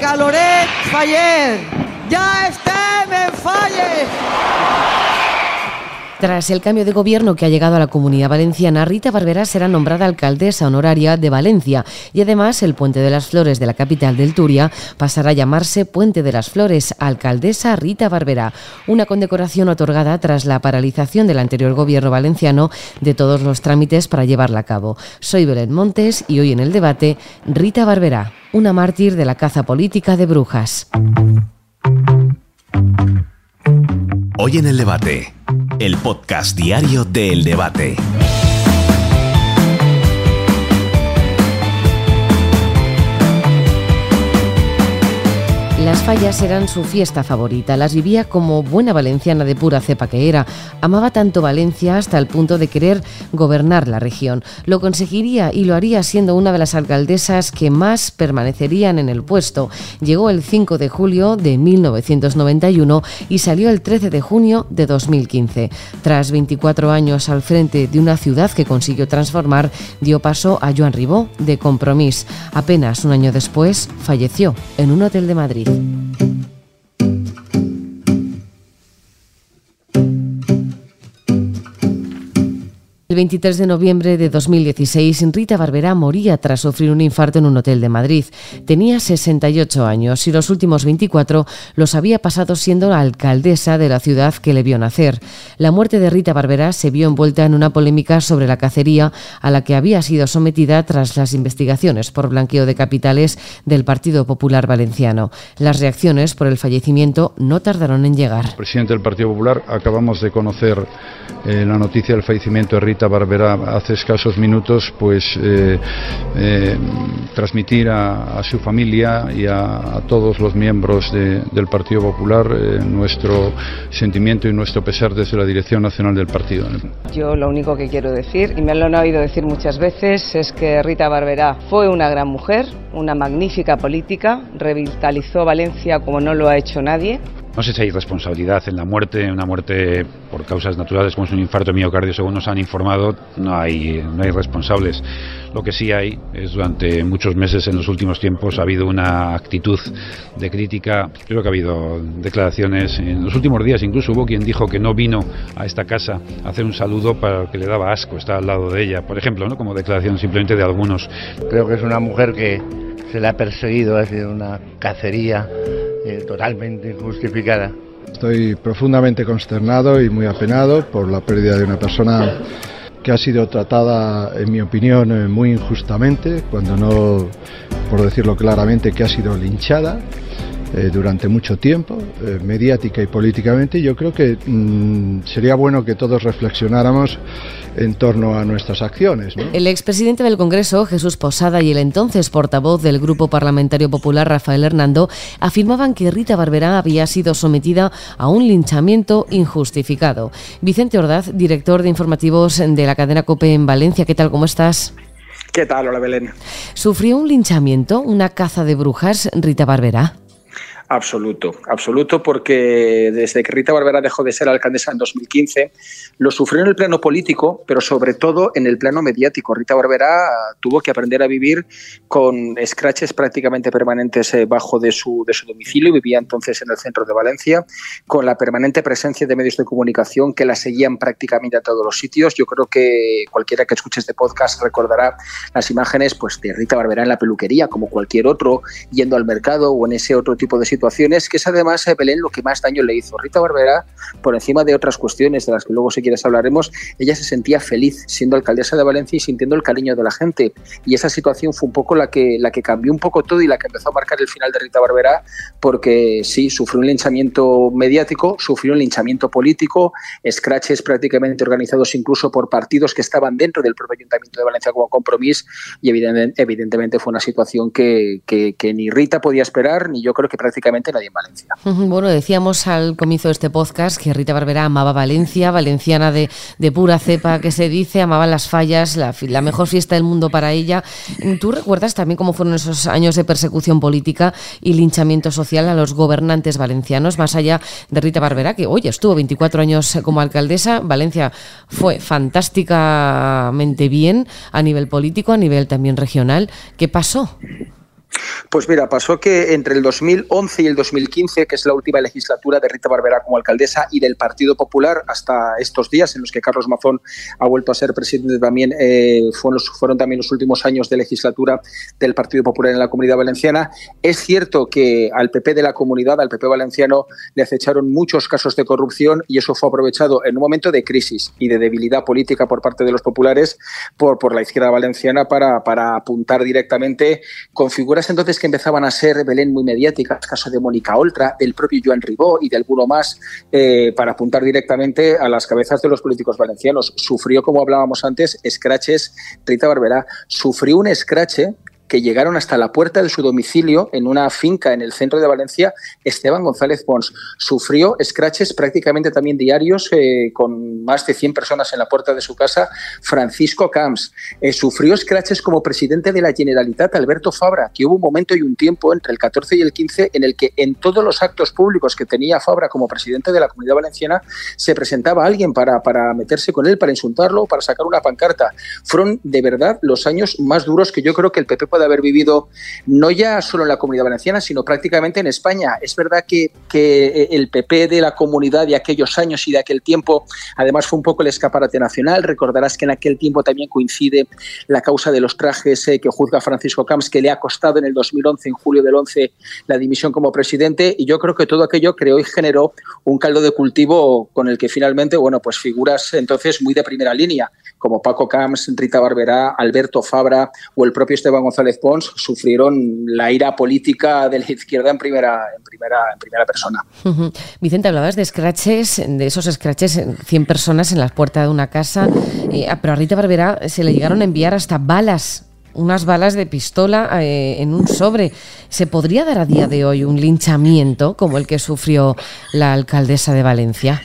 Caloret Faller. Ya estem en Faller. Tras el cambio de gobierno que ha llegado a la comunidad valenciana, Rita Barberá será nombrada alcaldesa honoraria de Valencia y además el Puente de las Flores de la capital del Turia pasará a llamarse Puente de las Flores, alcaldesa Rita Barberá, una condecoración otorgada tras la paralización del anterior gobierno valenciano de todos los trámites para llevarla a cabo. Soy Belén Montes y hoy en el debate, Rita Barberá, una mártir de la caza política de brujas. Hoy en el debate, el podcast diario del debate. Las fallas eran su fiesta favorita, las vivía como buena valenciana de pura cepa que era. Amaba tanto Valencia hasta el punto de querer gobernar la región. Lo conseguiría y lo haría siendo una de las alcaldesas que más permanecerían en el puesto. Llegó el 5 de julio de 1991 y salió el 13 de junio de 2015. Tras 24 años al frente de una ciudad que consiguió transformar, dio paso a Joan Ribó de Compromís. Apenas un año después falleció en un hotel de Madrid. Thank you. 23 de noviembre de 2016, Rita Barberá moría tras sufrir un infarto en un hotel de Madrid. Tenía 68 años y los últimos 24 los había pasado siendo la alcaldesa de la ciudad que le vio nacer. La muerte de Rita Barberá se vio envuelta en una polémica sobre la cacería a la que había sido sometida tras las investigaciones por blanqueo de capitales del Partido Popular Valenciano. Las reacciones por el fallecimiento no tardaron en llegar. Presidente del Partido Popular, acabamos de conocer eh, la noticia del fallecimiento de Rita Barbera hace escasos minutos, pues eh, eh, transmitir a, su familia y a, todos los miembros del Partido Popular eh, nuestro sentimiento y nuestro pesar desde la Dirección Nacional del Partido. Yo lo único que quiero decir, y me lo han oído decir muchas veces, es que Rita Barberá fue una gran mujer, una magnífica política, revitalizó Valencia como no lo ha hecho nadie no sé si hay responsabilidad en la muerte, una muerte por causas naturales como es un infarto miocardio, según nos han informado, no hay, no hay responsables. Lo que sí hay es durante muchos meses en los últimos tiempos ha habido una actitud de crítica, creo que ha habido declaraciones, en los últimos días incluso hubo quien dijo que no vino a esta casa a hacer un saludo para que le daba asco estar al lado de ella, por ejemplo, ¿no? como declaración simplemente de algunos. Creo que es una mujer que se le ha perseguido, ha sido una cacería eh, totalmente injustificada. Estoy profundamente consternado y muy apenado por la pérdida de una persona que ha sido tratada, en mi opinión, eh, muy injustamente, cuando no, por decirlo claramente, que ha sido linchada eh, durante mucho tiempo, eh, mediática y políticamente. Yo creo que mm, sería bueno que todos reflexionáramos en torno a nuestras acciones. El expresidente del Congreso, Jesús Posada, y el entonces portavoz del Grupo Parlamentario Popular, Rafael Hernando, afirmaban que Rita Barberá había sido sometida a un linchamiento injustificado. Vicente Ordaz, director de informativos de la cadena COPE en Valencia, ¿qué tal? ¿Cómo estás? ¿Qué tal? Hola, Belén. ¿Sufrió un linchamiento, una caza de brujas, Rita Barberá? Absoluto, absoluto, porque desde que Rita Barbera dejó de ser alcaldesa en 2015, lo sufrió en el plano político, pero sobre todo en el plano mediático. Rita Barbera tuvo que aprender a vivir con scratches prácticamente permanentes eh, bajo de su, de su domicilio, vivía entonces en el centro de Valencia, con la permanente presencia de medios de comunicación que la seguían prácticamente a todos los sitios. Yo creo que cualquiera que escuche este podcast recordará las imágenes pues, de Rita Barbera en la peluquería, como cualquier otro, yendo al mercado o en ese otro tipo de situaciones situaciones, que es además eh, Belén lo que más daño le hizo. Rita Barbera, por encima de otras cuestiones de las que luego si quieres hablaremos, ella se sentía feliz siendo alcaldesa de Valencia y sintiendo el cariño de la gente. Y esa situación fue un poco la que, la que cambió un poco todo y la que empezó a marcar el final de Rita Barbera, porque sí, sufrió un linchamiento mediático, sufrió un linchamiento político, scratches prácticamente organizados incluso por partidos que estaban dentro del propio Ayuntamiento de Valencia como compromiso y evidentemente, fue una situación que, que, que ni Rita podía esperar, ni yo creo que prácticamente nadie en Valencia. Bueno, decíamos al comienzo de este podcast que Rita Barbera amaba Valencia, valenciana de, pura cepa que se dice, amaba las fallas, la, la, mejor fiesta del mundo para ella. ¿Tú recuerdas también cómo fueron esos años de persecución política y linchamiento social a los gobernantes valencianos, más allá de Rita Barbera, que hoy estuvo 24 años como alcaldesa? Valencia fue fantásticamente bien a nivel político, a nivel también regional. ¿Qué pasó? Pues mira, pasó que entre el 2011 y el 2015, que es la última legislatura de Rita Barberá como alcaldesa y del Partido Popular, hasta estos días en los que Carlos Mazón ha vuelto a ser presidente también, eh, fueron, también los últimos años de legislatura del Partido Popular en la Comunidad Valenciana. Es cierto que al PP de la comunidad, al PP valenciano, le acecharon muchos casos de corrupción y eso fue aprovechado en un momento de crisis y de debilidad política por parte de los populares por, por la izquierda valenciana para, para apuntar directamente con figuras entonces que empezaban a ser Belén muy mediáticas, caso de Mónica Oltra, del propio Joan Ribó y de alguno más, eh, para apuntar directamente a las cabezas de los políticos valencianos. Sufrió, como hablábamos antes, escraches, Rita Barberá, sufrió un escrache que llegaron hasta la puerta de su domicilio en una finca en el centro de Valencia, Esteban González Pons. Sufrió scratches prácticamente también diarios eh, con más de 100 personas en la puerta de su casa, Francisco Camps. Eh, sufrió scratches como presidente de la Generalitat, Alberto Fabra, que hubo un momento y un tiempo entre el 14 y el 15 en el que en todos los actos públicos que tenía Fabra como presidente de la Comunidad Valenciana se presentaba alguien para, para meterse con él, para insultarlo, para sacar una pancarta. Fueron de verdad los años más duros que yo creo que el PP puede de haber vivido no ya solo en la comunidad valenciana, sino prácticamente en España. Es verdad que, que el PP de la comunidad de aquellos años y de aquel tiempo, además fue un poco el escaparate nacional. Recordarás que en aquel tiempo también coincide la causa de los trajes eh, que juzga Francisco Camps, que le ha costado en el 2011, en julio del 11, la dimisión como presidente. Y yo creo que todo aquello creó y generó un caldo de cultivo con el que finalmente, bueno, pues figuras entonces muy de primera línea, como Paco Camps, Rita Barberá, Alberto Fabra o el propio Esteban González Pons sufrieron la ira política de la izquierda en primera, en primera, en primera persona. Vicente, hablabas de scratches, de esos scratches, 100 personas en la puerta de una casa, eh, pero a Rita Barberá se le llegaron a enviar hasta balas unas balas de pistola eh, en un sobre. ¿Se podría dar a día de hoy un linchamiento como el que sufrió la alcaldesa de Valencia?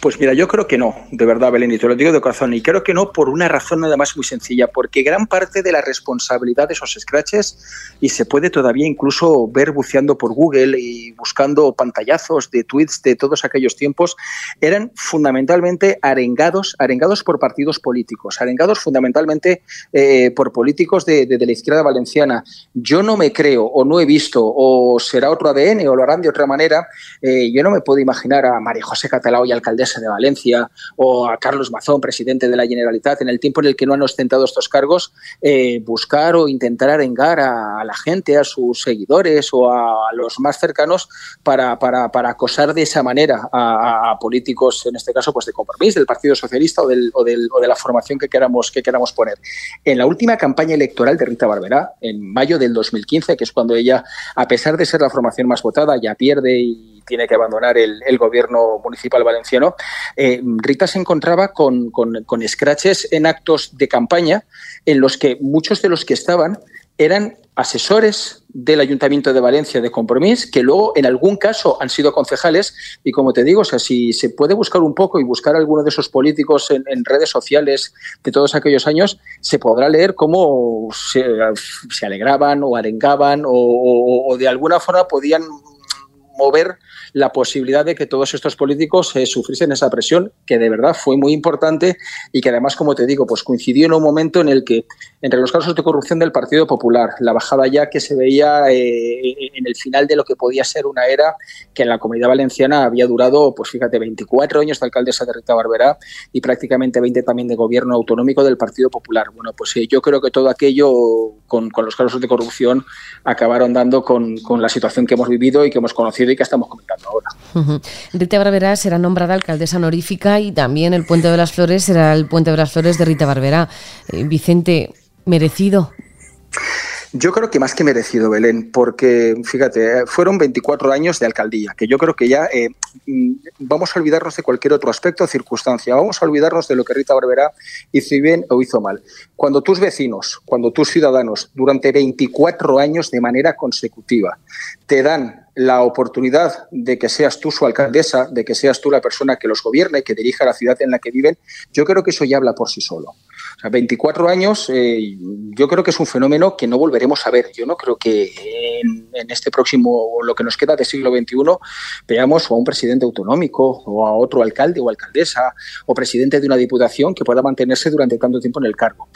Pues mira, yo creo que no, de verdad, Belén, y te lo digo de corazón, y creo que no por una razón nada más muy sencilla, porque gran parte de la responsabilidad de esos scratches, y se puede todavía incluso ver buceando por Google y buscando pantallazos de tweets de todos aquellos tiempos, eran fundamentalmente arengados, arengados por partidos políticos, arengados fundamentalmente eh, por políticos de, la izquierda valenciana. Yo no me creo, o no he visto, o será otro ADN, o lo harán de otra manera, eh, yo no me puedo imaginar a María José Catalao y alcaldesa de Valencia o a Carlos Mazón, presidente de la Generalitat, en el tiempo en el que no han ostentado estos cargos, eh, buscar o intentar arengar a, la gente, a sus seguidores o a, los más cercanos para, para, para, acosar de esa manera a, políticos, en este caso, pues de compromiso, del Partido Socialista o de la formación que queramos, que queramos poner. En la última campaña electoral de Rita Barberá, en mayo del 2015, que es cuando ella, a pesar de ser la formación más votada, ya pierde y tiene que abandonar el, gobierno municipal valenciano, eh, Rita se encontraba con, con, scratches en actos de campaña en los que muchos de los que estaban eran asesores del Ayuntamiento de Valencia de Compromís, que luego en algún caso han sido concejales. Y como te digo, o sea, si se puede buscar un poco y buscar alguno de esos políticos en, redes sociales de todos aquellos años, se podrá leer cómo se, alegraban o arengaban o de alguna forma podían mover la posibilidad de que todos estos políticos eh, sufriesen esa presión, que de verdad fue muy importante y que además, como te digo, pues coincidió en un momento en el que, entre los casos de corrupción del Partido Popular, la bajada ya que se veía eh, en el final de lo que podía ser una era que en la comunidad valenciana había durado, pues fíjate, 24 años de alcaldesa de Rita Barberá y prácticamente 20 también de gobierno autonómico del Partido Popular. Bueno, pues eh, yo creo que todo aquello con, los casos de corrupción acabaron dando con, con la situación que hemos vivido y que hemos conocido y que estamos comentando ahora. Rita Barberá será nombrada alcaldesa honorífica y también el Puente de las Flores será el Puente de las Flores de Rita Barberá. Eh, Vicente, merecido. Yo creo que más que merecido, Belén, porque fíjate, fueron 24 años de alcaldía, que yo creo que ya eh, mm, vamos a olvidarnos de cualquier otro aspecto o circunstancia, vamos a olvidarnos de lo que Rita Barberá hizo bien o hizo mal. Cuando tus vecinos, cuando tus ciudadanos, durante 24 años de manera consecutiva, te dan la oportunidad de que seas tú su alcaldesa, de que seas tú la persona que los gobierne, que dirija la ciudad en la que viven, yo creo que eso ya habla por sí solo. O 24 años, eh, yo creo que es un fenómeno que no volveremos a ver. Yo no creo que en, este próximo, lo que nos queda de siglo XXI, veamos a un presidente autonómico o a otro alcalde o alcaldesa o presidente de una diputación que pueda mantenerse durante tanto tiempo en el cargo.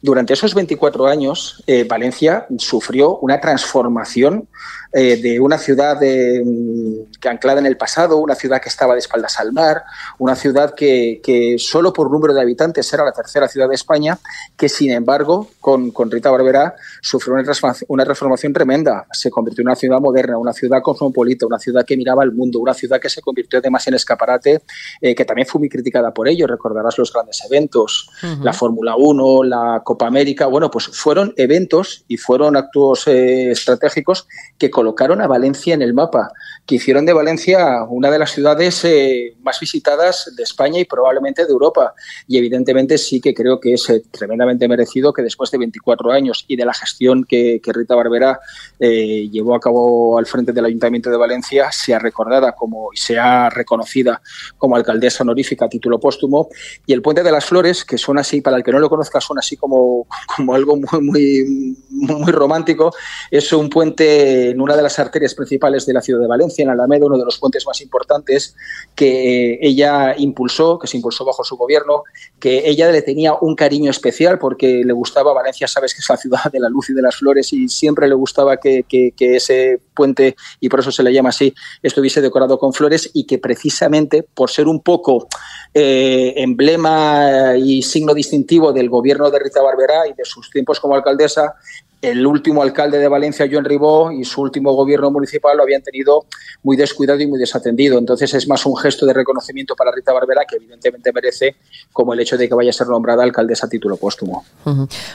durante esos 24 años, eh, Valencia sufrió una transformación eh, de una ciudad que anclada en el pasado, una ciudad que estaba de espaldas al mar, una ciudad que, que solo por número de habitantes era la tercera ciudad de España, que sin embargo con, con Rita Barberá sufrió una transformación, una transformación tremenda. Se convirtió en una ciudad moderna, una ciudad cosmopolita, una ciudad que miraba al mundo, una ciudad que se convirtió además en escaparate, eh, que también fue muy criticada por ello. Recordarás los grandes eventos, la Fórmula 1, la Copa América. Bueno, pues fueron eventos y fueron actos eh, estratégicos que colocaron a Valencia en el mapa, que hicieron de Valencia una de las ciudades eh, más visitadas de España y probablemente de Europa. Y evidentemente sí que creo que es tremendamente merecido que después de 24 años y de la gestión que, Rita Barberá eh, llevó a cabo al frente del Ayuntamiento de Valencia sea recordada como y sea reconocida como alcaldesa honorífica a título póstumo. Y el Puente de las Flores, que suena así, para el que no lo conozca, suena así como, como algo muy, muy, muy romántico, es un puente en una de las arterias principales de la ciudad de Valencia, en Alameda, uno de los puentes más importantes que ella impulsó, que se impulsó bajo su gobierno, que ella le tenía un cariño especial porque le gustaba, Valencia sabes que es la ciudad de la luz y de las flores y siempre le gustaba que, ese puente, y por eso se le llama así, estuviese decorado con flores y que precisamente por ser un poco eh, emblema y signo distintivo del gobierno de Rita Barberá y de sus tiempos como alcaldesa, el último alcalde de Valencia, Joan Ribó, y su último gobierno municipal lo habían tenido muy descuidado y muy desatendido. Entonces es más un gesto de reconocimiento para Rita Barbera que evidentemente merece como el hecho de que vaya a ser nombrada alcaldesa a título póstumo.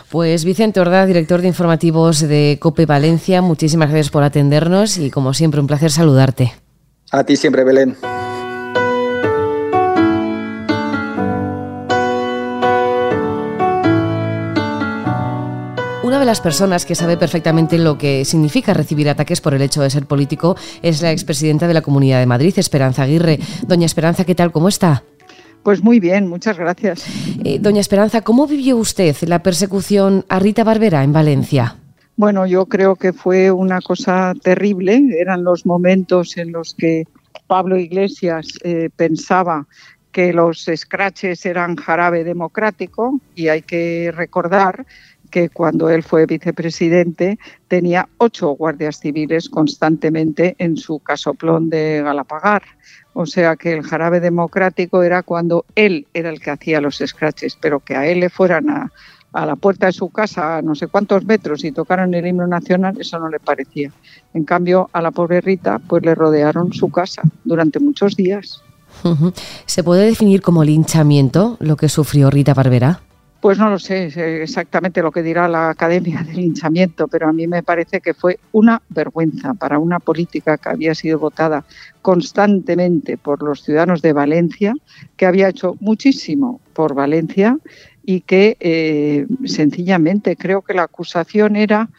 Pues Vicente Orda, director de informativos de COPE Valencia, muchísimas gracias por atendernos y como siempre un placer saludarte. A ti siempre, Belén. De las personas que sabe perfectamente lo que significa recibir ataques por el hecho de ser político es la expresidenta de la Comunidad de Madrid, Esperanza Aguirre. Doña Esperanza, ¿qué tal? ¿Cómo está? Pues muy bien, muchas gracias. Eh, doña Esperanza, ¿cómo vivió usted la persecución a Rita Barbera en Valencia? Bueno, yo creo que fue una cosa terrible. Eran los momentos en los que Pablo Iglesias eh, pensaba que los scratches eran jarabe democrático y hay que recordar que cuando él fue vicepresidente tenía ocho guardias civiles constantemente en su casoplón de Galapagar. O sea que el jarabe democrático era cuando él era el que hacía los scratches, pero que a él le fueran a, la puerta de su casa a no sé cuántos metros y tocaron el himno nacional, eso no le parecía. En cambio, a la pobre Rita, pues le rodearon su casa durante muchos días. ¿Se puede definir como linchamiento lo que sufrió Rita Barbera? Pues no lo sé exactamente lo que dirá la Academia del Linchamiento, pero a mí me parece que fue una vergüenza para una política que había sido votada constantemente por los ciudadanos de Valencia, que había hecho muchísimo por Valencia y que eh, sencillamente creo que la acusación era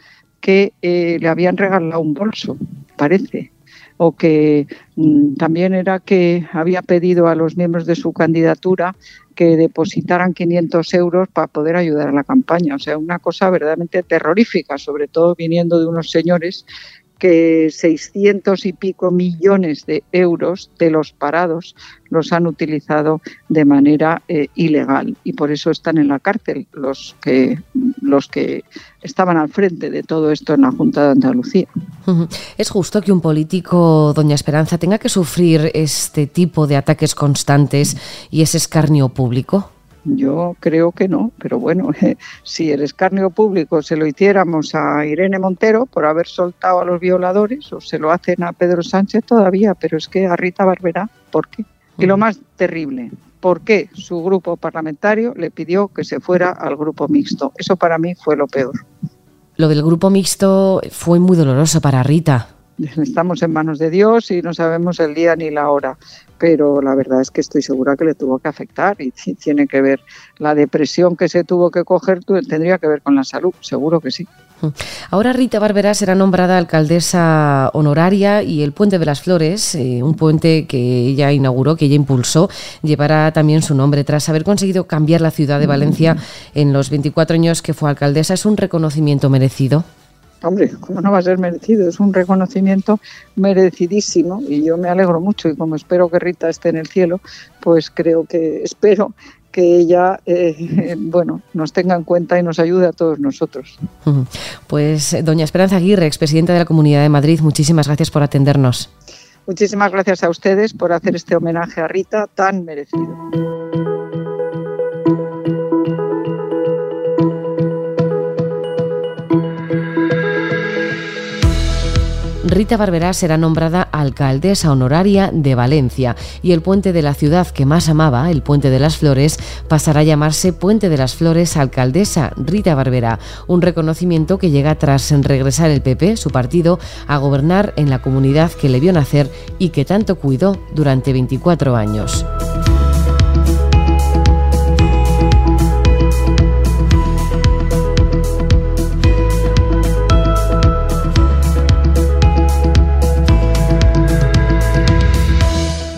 que eh, le habían regalado un bolso, parece o que mm, también era que había pedido a los miembros de su candidatura que depositaran 500 euros para poder ayudar a la campaña. O sea, una cosa verdaderamente terrorífica, sobre todo viniendo de unos señores que 600 y pico millones de euros de los parados los han utilizado de manera eh, ilegal y por eso están en la cárcel los que los que estaban al frente de todo esto en la Junta de Andalucía. ¿Es justo que un político, doña Esperanza, tenga que sufrir este tipo de ataques constantes y ese escarnio público? Yo creo que no, pero bueno, si el escarnio público se lo hiciéramos a Irene Montero por haber soltado a los violadores, o se lo hacen a Pedro Sánchez todavía, pero es que a Rita Barberá, ¿por qué? Y lo más terrible, ¿por qué su grupo parlamentario le pidió que se fuera al grupo mixto? Eso para mí fue lo peor. Lo del grupo mixto fue muy doloroso para Rita. Estamos en manos de Dios y no sabemos el día ni la hora pero la verdad es que estoy segura que le tuvo que afectar y tiene que ver la depresión que se tuvo que coger tendría que ver con la salud, seguro que sí. Ahora Rita Barberá será nombrada alcaldesa honoraria y el Puente de las Flores, eh, un puente que ella inauguró, que ella impulsó, llevará también su nombre. Tras haber conseguido cambiar la ciudad de Valencia en los 24 años que fue alcaldesa, ¿es un reconocimiento merecido? Hombre, ¿cómo no va a ser merecido? Es un reconocimiento merecidísimo y yo me alegro mucho y como espero que Rita esté en el cielo, pues creo que espero que ella, eh, bueno, nos tenga en cuenta y nos ayude a todos nosotros. Pues doña Esperanza Aguirre, expresidenta de la Comunidad de Madrid, muchísimas gracias por atendernos. Muchísimas gracias a ustedes por hacer este homenaje a Rita tan merecido. Rita Barberá será nombrada alcaldesa honoraria de Valencia y el puente de la ciudad que más amaba, el Puente de las Flores, pasará a llamarse Puente de las Flores Alcaldesa Rita Barberá, un reconocimiento que llega tras regresar el PP, su partido, a gobernar en la comunidad que le vio nacer y que tanto cuidó durante 24 años.